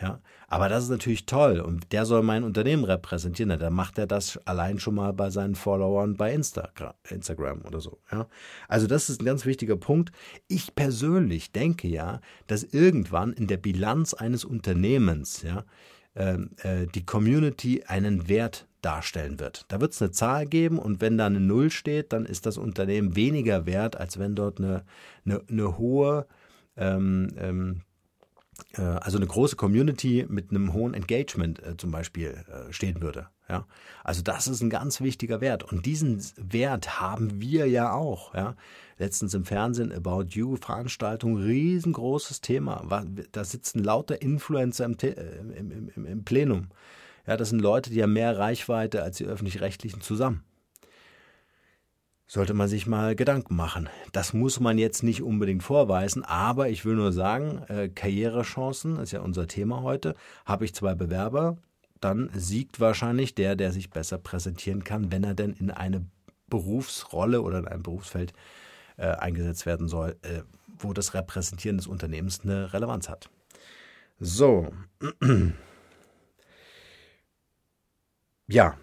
Ja, aber das ist natürlich toll und der soll mein Unternehmen repräsentieren. dann macht er das allein schon mal bei seinen Followern bei Instagram, Instagram oder so. Ja, also das ist ein ganz wichtiger Punkt. Ich persönlich denke ja, dass irgendwann in der Bilanz eines Unternehmens ja ähm, äh, die Community einen Wert darstellen wird. Da wird es eine Zahl geben und wenn da eine Null steht, dann ist das Unternehmen weniger wert, als wenn dort eine, eine, eine hohe ähm, ähm, äh, also eine große Community mit einem hohen Engagement äh, zum Beispiel äh, stehen würde. Ja, also das ist ein ganz wichtiger Wert und diesen Wert haben wir ja auch. Ja, letztens im Fernsehen About You Veranstaltung riesengroßes Thema. Da sitzen lauter Influencer im, im, im, im Plenum. Ja, das sind Leute, die haben mehr Reichweite als die öffentlich-rechtlichen zusammen sollte man sich mal Gedanken machen. Das muss man jetzt nicht unbedingt vorweisen, aber ich will nur sagen, äh, Karrierechancen ist ja unser Thema heute. Habe ich zwei Bewerber, dann siegt wahrscheinlich der, der sich besser präsentieren kann, wenn er denn in eine Berufsrolle oder in ein Berufsfeld äh, eingesetzt werden soll, äh, wo das Repräsentieren des Unternehmens eine Relevanz hat. So. Ja,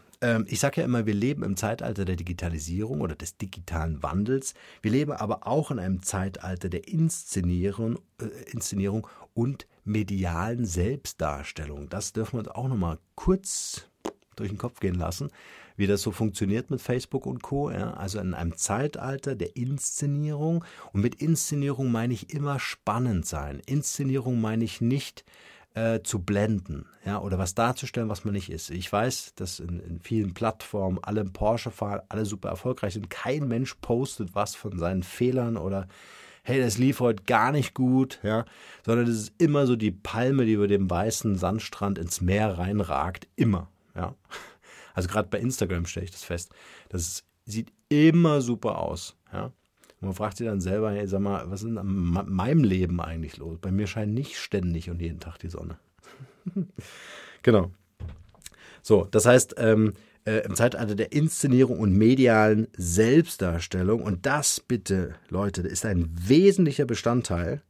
ich sage ja immer, wir leben im Zeitalter der Digitalisierung oder des digitalen Wandels. Wir leben aber auch in einem Zeitalter der Inszenierung, äh, Inszenierung und medialen Selbstdarstellung. Das dürfen wir uns auch nochmal kurz durch den Kopf gehen lassen, wie das so funktioniert mit Facebook und Co. Ja, also in einem Zeitalter der Inszenierung. Und mit Inszenierung meine ich immer spannend sein. Inszenierung meine ich nicht äh, zu blenden, ja, oder was darzustellen, was man nicht ist. Ich weiß, dass in, in vielen Plattformen alle Porsche fahren, alle super erfolgreich sind. Kein Mensch postet was von seinen Fehlern oder hey, das lief heute gar nicht gut, ja, sondern es ist immer so die Palme, die über dem weißen Sandstrand ins Meer reinragt, immer, ja. Also gerade bei Instagram stelle ich das fest. Das sieht immer super aus, ja. Man fragt sich dann selber, hey, sag mal, was ist in meinem Leben eigentlich los? Bei mir scheint nicht ständig und jeden Tag die Sonne. genau. So, das heißt, ähm, äh, im Zeitalter der Inszenierung und medialen Selbstdarstellung, und das bitte, Leute, ist ein wesentlicher Bestandteil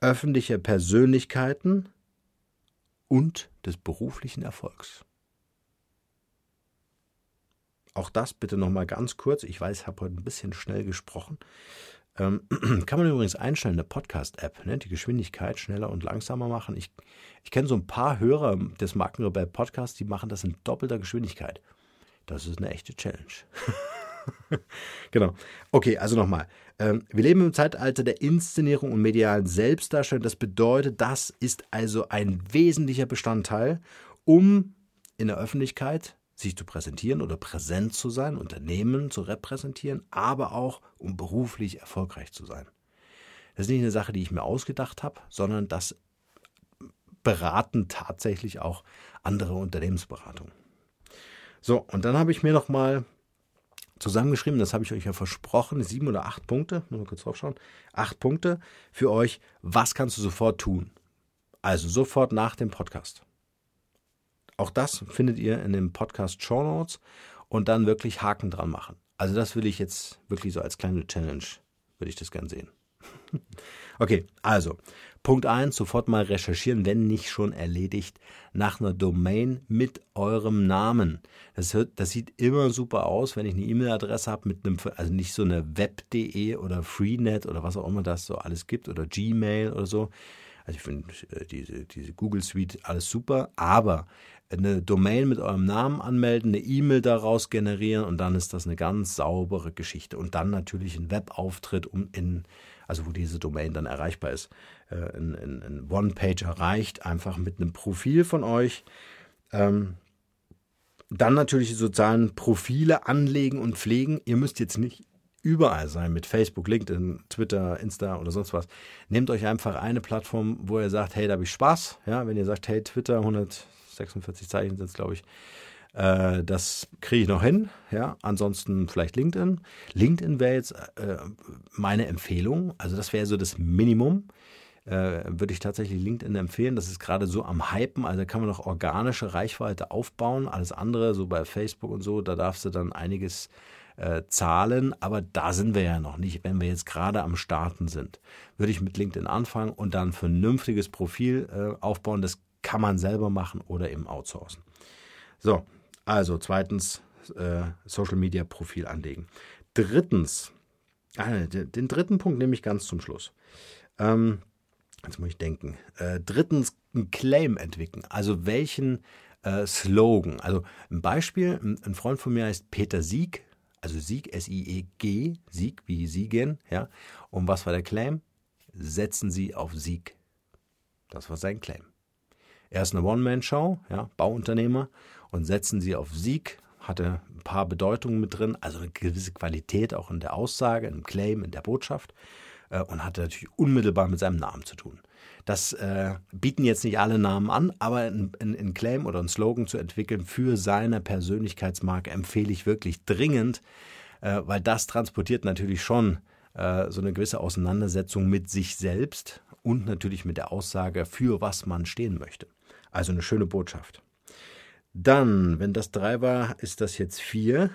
öffentlicher Persönlichkeiten und des beruflichen Erfolgs. Auch das bitte nochmal ganz kurz. Ich weiß, ich habe heute ein bisschen schnell gesprochen. Ähm, kann man übrigens einstellen, eine Podcast-App, ne? die Geschwindigkeit schneller und langsamer machen. Ich, ich kenne so ein paar Hörer des Markenrebell Podcasts, die machen das in doppelter Geschwindigkeit. Das ist eine echte Challenge. genau. Okay, also nochmal. Ähm, wir leben im Zeitalter der Inszenierung und medialen Selbstdarstellung. Das bedeutet, das ist also ein wesentlicher Bestandteil, um in der Öffentlichkeit sich zu präsentieren oder präsent zu sein, Unternehmen zu repräsentieren, aber auch um beruflich erfolgreich zu sein. Das ist nicht eine Sache, die ich mir ausgedacht habe, sondern das beraten tatsächlich auch andere Unternehmensberatungen. So, und dann habe ich mir noch mal zusammengeschrieben, das habe ich euch ja versprochen, sieben oder acht Punkte, nur mal kurz draufschauen, acht Punkte für euch, was kannst du sofort tun? Also sofort nach dem Podcast. Auch das findet ihr in dem Podcast Show Notes und dann wirklich Haken dran machen. Also das will ich jetzt wirklich so als kleine Challenge, würde ich das gern sehen. okay, also Punkt 1, sofort mal recherchieren, wenn nicht schon erledigt, nach einer Domain mit eurem Namen. Das, hört, das sieht immer super aus, wenn ich eine E-Mail-Adresse habe mit einem, also nicht so eine web.de oder Freenet oder was auch immer das so alles gibt oder Gmail oder so. Also ich finde äh, diese, diese Google Suite alles super, aber eine Domain mit eurem Namen anmelden, eine E-Mail daraus generieren und dann ist das eine ganz saubere Geschichte. Und dann natürlich ein Webauftritt, um in, also wo diese Domain dann erreichbar ist. Äh, ein, ein, ein One-Page erreicht, einfach mit einem Profil von euch. Ähm, dann natürlich die sozialen Profile anlegen und pflegen. Ihr müsst jetzt nicht überall sein mit Facebook, LinkedIn, Twitter, Insta oder sonst was. Nehmt euch einfach eine Plattform, wo ihr sagt, hey, da habe ich Spaß. Ja, wenn ihr sagt, hey, Twitter 100 46 Zeichen sind es, glaube ich. Äh, das kriege ich noch hin. Ja, ansonsten vielleicht LinkedIn. LinkedIn wäre jetzt äh, meine Empfehlung. Also das wäre so das Minimum. Äh, würde ich tatsächlich LinkedIn empfehlen. Das ist gerade so am Hypen. Also da kann man noch organische Reichweite aufbauen. Alles andere, so bei Facebook und so, da darfst du dann einiges äh, zahlen, aber da sind wir ja noch nicht. Wenn wir jetzt gerade am Starten sind, würde ich mit LinkedIn anfangen und dann ein vernünftiges Profil äh, aufbauen. Das kann man selber machen oder eben outsourcen. So, also zweitens äh, Social Media Profil anlegen. Drittens, äh, den dritten Punkt nehme ich ganz zum Schluss. Ähm, jetzt muss ich denken. Äh, drittens, ein Claim entwickeln. Also welchen äh, Slogan. Also ein Beispiel, ein Freund von mir heißt Peter Sieg, also Sieg, S-I-E-G, Sieg wie Siegen, ja. Und was war der Claim? Setzen Sie auf Sieg. Das war sein Claim. Er ist eine One-Man-Show, ja, Bauunternehmer und setzen sie auf Sieg, hatte ein paar Bedeutungen mit drin, also eine gewisse Qualität auch in der Aussage, im Claim, in der Botschaft äh, und hatte natürlich unmittelbar mit seinem Namen zu tun. Das äh, bieten jetzt nicht alle Namen an, aber ein, ein, Claim oder ein Slogan zu entwickeln für seine Persönlichkeitsmarke empfehle ich wirklich dringend, äh, weil das transportiert natürlich schon äh, so eine gewisse Auseinandersetzung mit sich selbst und natürlich mit der Aussage, für was man stehen möchte. Also eine schöne Botschaft. Dann, wenn das drei war, ist das jetzt vier.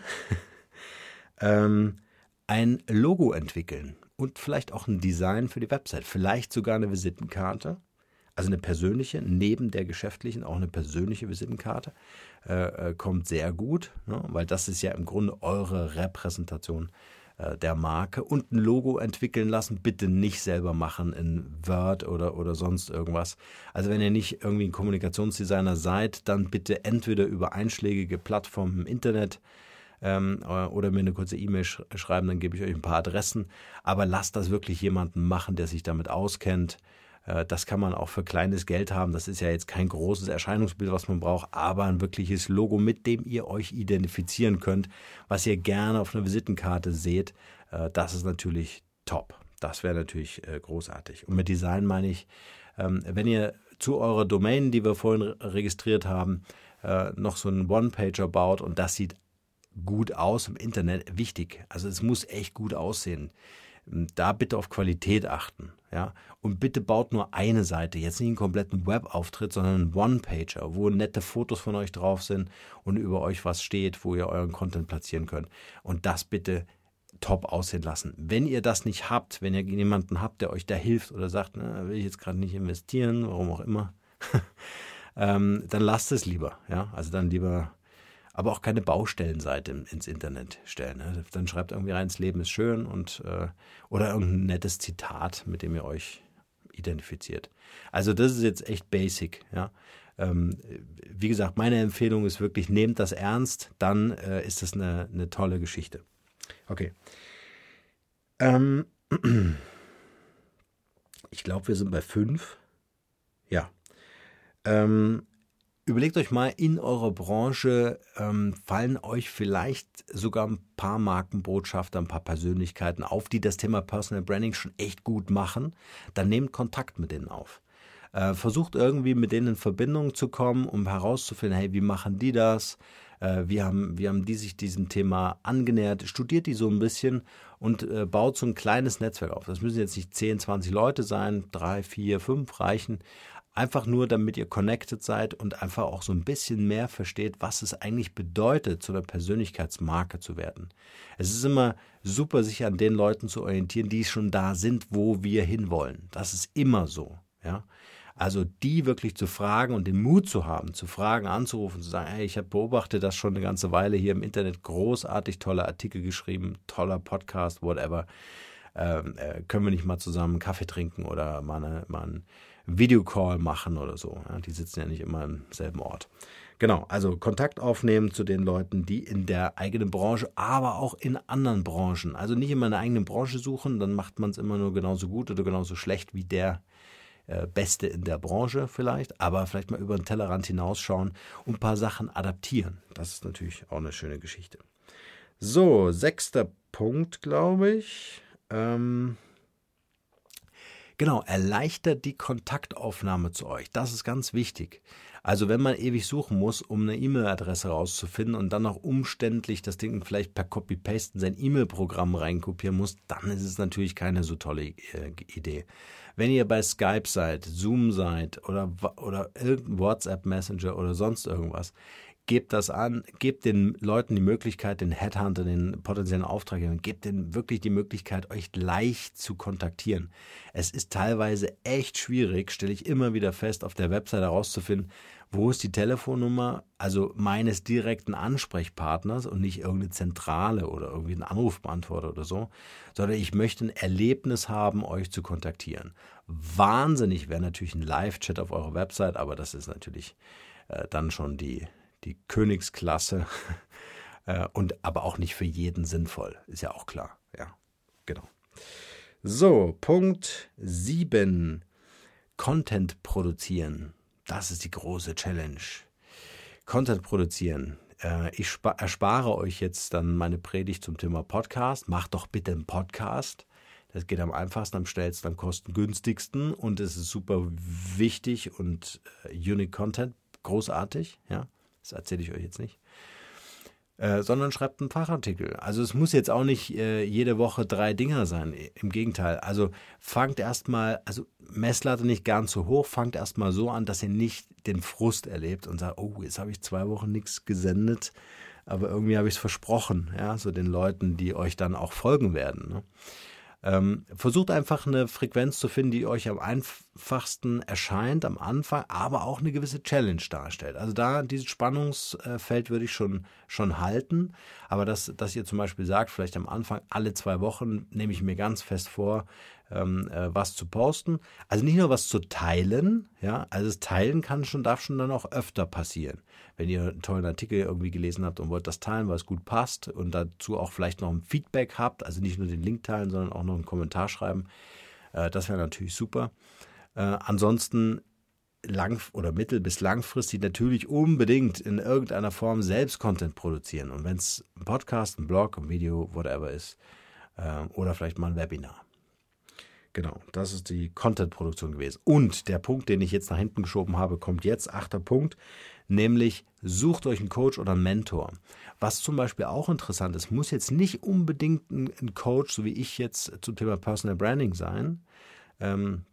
ähm, ein Logo entwickeln und vielleicht auch ein Design für die Website, vielleicht sogar eine Visitenkarte, also eine persönliche, neben der geschäftlichen auch eine persönliche Visitenkarte, äh, äh kommt sehr gut, ne? weil das ist ja im Grunde eure Repräsentation äh, der Marke und ein Logo entwickeln lassen. Bitte nicht selber machen in Word oder, oder sonst irgendwas. Also wenn ihr nicht irgendwie ein Kommunikationsdesigner seid, dann bitte entweder über einschlägige Plattformen im Internet ähm, äh, oder mir eine kurze E-Mail sch schreiben, dann gebe ich euch ein paar Adressen. Aber lasst das wirklich jemanden machen, der sich damit auskennt. Äh, das kann man auch für kleines Geld haben. Das ist ja jetzt kein großes Erscheinungsbild, was man braucht, aber ein wirkliches Logo, mit dem ihr euch identifizieren könnt, was ihr gerne auf einer Visitenkarte seht. Äh, das ist natürlich top. Das wäre natürlich äh, großartig. Und mit Design meine ich, ähm, wenn ihr zu eurer Domain, die wir vorhin registriert haben, noch so einen One-Pager baut und das sieht gut aus im Internet, wichtig. Also es muss echt gut aussehen da bitte auf Qualität achten. Ja? Und bitte baut nur eine Seite, jetzt nicht einen kompletten Webauftritt, sondern einen One-Pager, wo nette Fotos von euch drauf sind und über euch was steht, wo ihr euren Content platzieren könnt. Und das bitte top aussehen lassen. Wenn ihr das nicht habt, wenn ihr jemanden habt, der euch da hilft oder sagt, na, will ich jetzt gerade nicht investieren, warum auch immer, ähm, dann lasst es lieber. Ja? Also dann lieber aber auch keine Baustellenseite ins Internet stellen. Ne? Dann schreibt irgendwie rein, das Leben ist schön und äh, oder irgendein nettes Zitat, mit dem ihr euch identifiziert. Also das ist jetzt echt basic, ja. Ähm, wie gesagt, meine Empfehlung ist wirklich, nehmt das ernst, dann äh, ist das eine, eine tolle Geschichte. Okay. Ähm, ich glaube, wir sind bei fünf. Ja. Ähm, Überlegt euch mal, in eurer Branche ähm, fallen euch vielleicht sogar ein paar Markenbotschafter, ein paar Persönlichkeiten auf, die das Thema Personal Branding schon echt gut machen. Dann nehmt Kontakt mit denen auf. Äh, versucht irgendwie mit denen in Verbindung zu kommen, um herauszufinden, hey, wie machen die das? Äh, wie, haben, wie haben die sich diesem Thema angenähert? Studiert die so ein bisschen und äh, baut so ein kleines Netzwerk auf. Das müssen jetzt nicht 10, 20 Leute sein, drei, vier, fünf reichen. Einfach nur, damit ihr connected seid und einfach auch so ein bisschen mehr versteht, was es eigentlich bedeutet, zu einer Persönlichkeitsmarke zu werden. Es ist immer super, sich an den Leuten zu orientieren, die schon da sind, wo wir hinwollen. Das ist immer so. Ja, also die wirklich zu fragen und den Mut zu haben, zu fragen, anzurufen, zu sagen, hey, ich habe beobachtet das schon eine ganze Weile hier im Internet, großartig tolle Artikel geschrieben, toller Podcast, whatever. Ähm, äh, können wir nicht mal zusammen Kaffee trinken oder mal, eine, mal einen Videocall machen oder so. Ja, die sitzen ja nicht immer im selben Ort. Genau, also Kontakt aufnehmen zu den Leuten, die in der eigenen Branche, aber auch in anderen Branchen. Also nicht immer in der eigenen Branche suchen, dann macht man es immer nur genauso gut oder genauso schlecht wie der äh, Beste in der Branche vielleicht, aber vielleicht mal über den Tellerrand hinausschauen und ein paar Sachen adaptieren. Das ist natürlich auch eine schöne Geschichte. So, sechster Punkt, glaube ich. Ähm, genau, erleichtert die Kontaktaufnahme zu euch. Das ist ganz wichtig. Also wenn man ewig suchen muss, um eine E-Mail-Adresse rauszufinden und dann noch umständlich das Ding vielleicht per Copy-Paste in sein E-Mail-Programm reinkopieren muss, dann ist es natürlich keine so tolle äh, Idee. Wenn ihr bei Skype seid, Zoom seid oder, oder irgendein WhatsApp Messenger oder sonst irgendwas, gebt das an, gebt den Leuten die Möglichkeit, den Headhunter, den potenziellen Auftraggeber, gebt denen wirklich die Möglichkeit, euch leicht zu kontaktieren. Es ist teilweise echt schwierig, stelle ich immer wieder fest, auf der Website herauszufinden, wo ist die Telefonnummer, also meines direkten Ansprechpartners und nicht irgendeine Zentrale oder irgendwie ein Anrufbeantworter oder so, sondern ich möchte ein Erlebnis haben, euch zu kontaktieren. Wahnsinnig wäre natürlich ein Live-Chat auf eurer Website, aber das ist natürlich äh, dann schon die, die Königsklasse äh, und aber auch nicht für jeden sinnvoll, ist ja auch klar. Ja, genau. So, Punkt 7. Content produzieren. Das ist die große Challenge. Content produzieren. Äh, ich erspare euch jetzt dann meine Predigt zum Thema Podcast. Macht doch bitte einen Podcast. Das geht am einfachsten, am schnellsten, am kostengünstigsten und es ist super wichtig und äh, Unique Content, großartig. Ja, das erzähle ich euch jetzt nicht. Äh, sondern schreibt einen Fachartikel. Also es muss jetzt auch nicht äh, jede Woche drei Dinger sein. Im Gegenteil. Also fangt erstmal, also Messlatte nicht ganz so hoch, fangt erstmal so an, dass ihr nicht den Frust erlebt und sagt, oh, jetzt habe ich zwei Wochen nichts gesendet, aber irgendwie habe ich es versprochen, ja, so den Leuten, die euch dann auch folgen werden. Ne? Ähm, versucht einfach eine Frequenz zu finden, die euch am einfachsten erscheint am Anfang, aber auch eine gewisse Challenge darstellt. Also da dieses Spannungsfeld würde ich schon, schon halten. Aber dass, dass ihr zum Beispiel sagt, vielleicht am Anfang alle zwei Wochen nehme ich mir ganz fest vor, ähm, äh, was zu posten. Also nicht nur was zu teilen, ja, also das Teilen kann schon, darf schon dann auch öfter passieren. Wenn ihr einen tollen Artikel irgendwie gelesen habt und wollt das teilen, weil es gut passt und dazu auch vielleicht noch ein Feedback habt, also nicht nur den Link teilen, sondern auch noch einen Kommentar schreiben, äh, das wäre natürlich super. Äh, ansonsten lang oder mittel- bis langfristig natürlich unbedingt in irgendeiner Form selbst Content produzieren. Und wenn es ein Podcast, ein Blog, ein Video, whatever ist, äh, oder vielleicht mal ein Webinar. Genau, das ist die Content-Produktion gewesen. Und der Punkt, den ich jetzt nach hinten geschoben habe, kommt jetzt, achter Punkt, nämlich sucht euch einen Coach oder einen Mentor. Was zum Beispiel auch interessant ist, muss jetzt nicht unbedingt ein Coach, so wie ich jetzt zum Thema Personal Branding sein, ähm,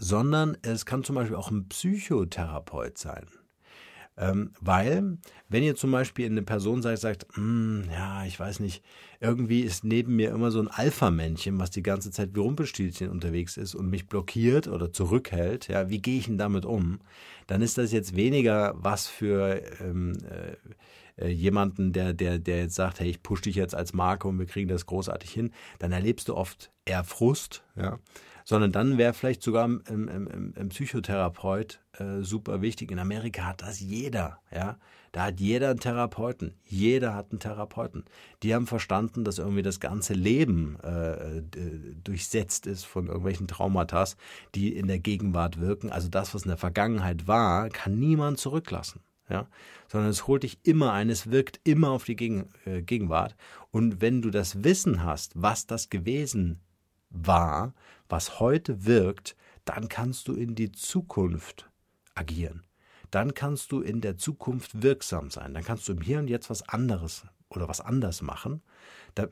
sondern es kann zum Beispiel auch ein Psychotherapeut sein. Ähm, weil, wenn ihr zum Beispiel eine Person seid, sagt, mm, ja, ich weiß nicht, irgendwie ist neben mir immer so ein Alpha-Männchen, was die ganze Zeit wie Rumpelstilzchen unterwegs ist und mich blockiert oder zurückhält, ja, wie gehe ich denn damit um? Dann ist das jetzt weniger was für ähm, äh, äh jemanden, der, der, der jetzt sagt, hey, ich pushe dich jetzt als Marke und wir kriegen das großartig hin, dann erlebst du oft eher Frust, ja sondern dann wäre vielleicht sogar im, im, im Psychotherapeut äh, super wichtig. In Amerika hat das jeder, ja. Da hat jeder einen Therapeuten. Jeder hat einen Therapeuten. Die haben verstanden, dass irgendwie das ganze Leben äh, durchsetzt ist von irgendwelchen Traumata, die in der Gegenwart wirken. Also das, was in der Vergangenheit war, kann niemand zurücklassen. Ja, sondern es holt dich immer ein, es wirkt immer auf die Gegen, äh, Gegenwart. Und wenn du das Wissen hast, was das gewesen war, was heute wirkt, dann kannst du in die Zukunft agieren. Dann kannst du in der Zukunft wirksam sein. Dann kannst du im Hier und Jetzt was anderes oder was anders machen,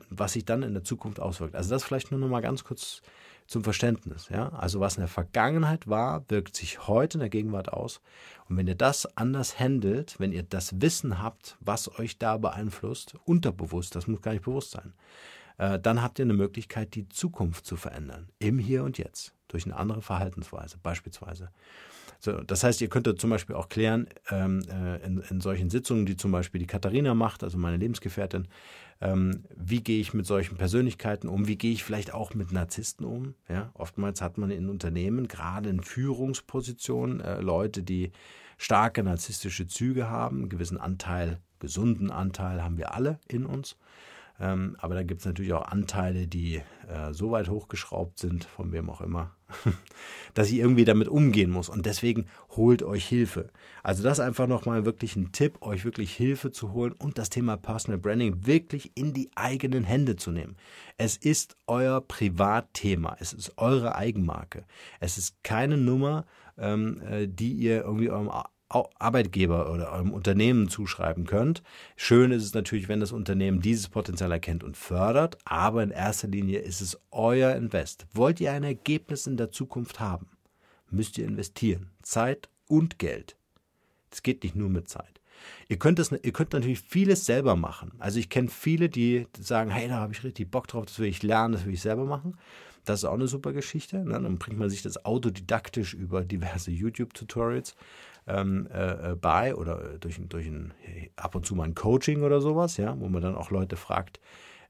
was sich dann in der Zukunft auswirkt. Also das vielleicht nur noch mal ganz kurz zum Verständnis. Ja? Also was in der Vergangenheit war, wirkt sich heute in der Gegenwart aus. Und wenn ihr das anders handelt, wenn ihr das Wissen habt, was euch da beeinflusst, unterbewusst, das muss gar nicht bewusst sein, dann habt ihr eine Möglichkeit, die Zukunft zu verändern. Im Hier und Jetzt. Durch eine andere Verhaltensweise, beispielsweise. So, das heißt, ihr könntet zum Beispiel auch klären, ähm, äh, in, in, solchen Sitzungen, die zum Beispiel die Katharina macht, also meine Lebensgefährtin, ähm, wie gehe ich mit solchen Persönlichkeiten um, wie gehe ich vielleicht auch mit Narzissten um. Ja? Oftmals hat man in Unternehmen, gerade in Führungspositionen, äh, Leute, die starke narzisstische Züge haben, einen gewissen Anteil, gesunden Anteil haben wir alle in uns. Ähm, aber da gibt es natürlich auch Anteile, die äh, so weit hochgeschraubt sind, von wem auch immer, dass ich irgendwie damit umgehen muss. Und deswegen holt euch Hilfe. Also das einfach nochmal wirklich ein Tipp, euch wirklich Hilfe zu holen und das Thema Personal Branding wirklich in die eigenen Hände zu nehmen. Es ist euer Privatthema. Es ist eure Eigenmarke. Es ist keine Nummer, ähm, äh, die ihr irgendwie eurem Arbeitgeber oder eurem Unternehmen zuschreiben könnt. Schön ist es natürlich, wenn das Unternehmen dieses Potenzial erkennt und fördert, aber in erster Linie ist es euer Invest. Wollt ihr ein Ergebnis in der Zukunft haben, müsst ihr investieren. Zeit und Geld. Es geht nicht nur mit Zeit. Ihr könnt, es, ihr könnt natürlich vieles selber machen. Also ich kenne viele, die sagen, hey, da habe ich richtig Bock drauf, das will ich lernen, das will ich selber machen. Das ist auch eine super Geschichte. Ne? Dann bringt man sich das autodidaktisch über diverse YouTube-Tutorials ähm, äh, äh, bei oder durch, durch ein, ab und zu mal ein Coaching oder sowas, ja, wo man dann auch Leute fragt,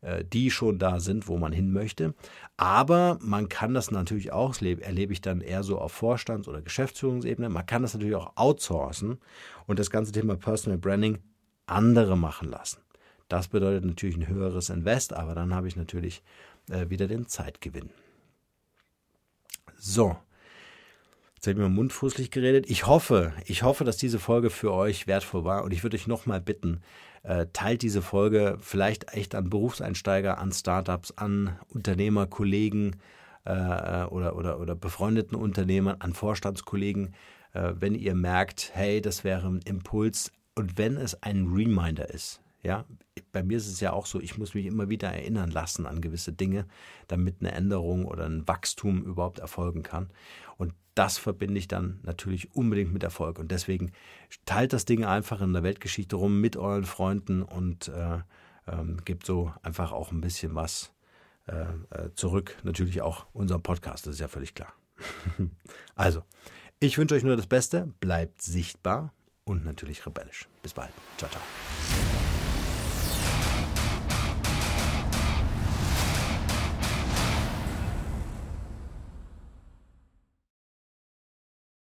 äh, die schon da sind, wo man hin möchte. Aber man kann das natürlich auch, das erlebe ich dann eher so auf Vorstands- oder Geschäftsführungsebene, man kann das natürlich auch outsourcen und das ganze Thema Personal Branding andere machen lassen. Das bedeutet natürlich ein höheres Invest, aber dann habe ich natürlich äh, wieder den Zeitgewinn. So, Jetzt habe ich mir mundfußlich geredet. Ich hoffe, ich hoffe, dass diese Folge für euch wertvoll war und ich würde euch nochmal bitten, äh, teilt diese Folge vielleicht echt an Berufseinsteiger, an Startups, an Unternehmer, Kollegen äh, oder, oder, oder befreundeten Unternehmern, an Vorstandskollegen, äh, wenn ihr merkt, hey, das wäre ein Impuls und wenn es ein Reminder ist, ja, bei mir ist es ja auch so, ich muss mich immer wieder erinnern lassen an gewisse Dinge, damit eine Änderung oder ein Wachstum überhaupt erfolgen kann. Und das verbinde ich dann natürlich unbedingt mit Erfolg. Und deswegen teilt das Ding einfach in der Weltgeschichte rum mit euren Freunden und äh, ähm, gebt so einfach auch ein bisschen was äh, äh zurück. Natürlich auch unserem Podcast, das ist ja völlig klar. also, ich wünsche euch nur das Beste, bleibt sichtbar und natürlich rebellisch. Bis bald. Ciao, ciao.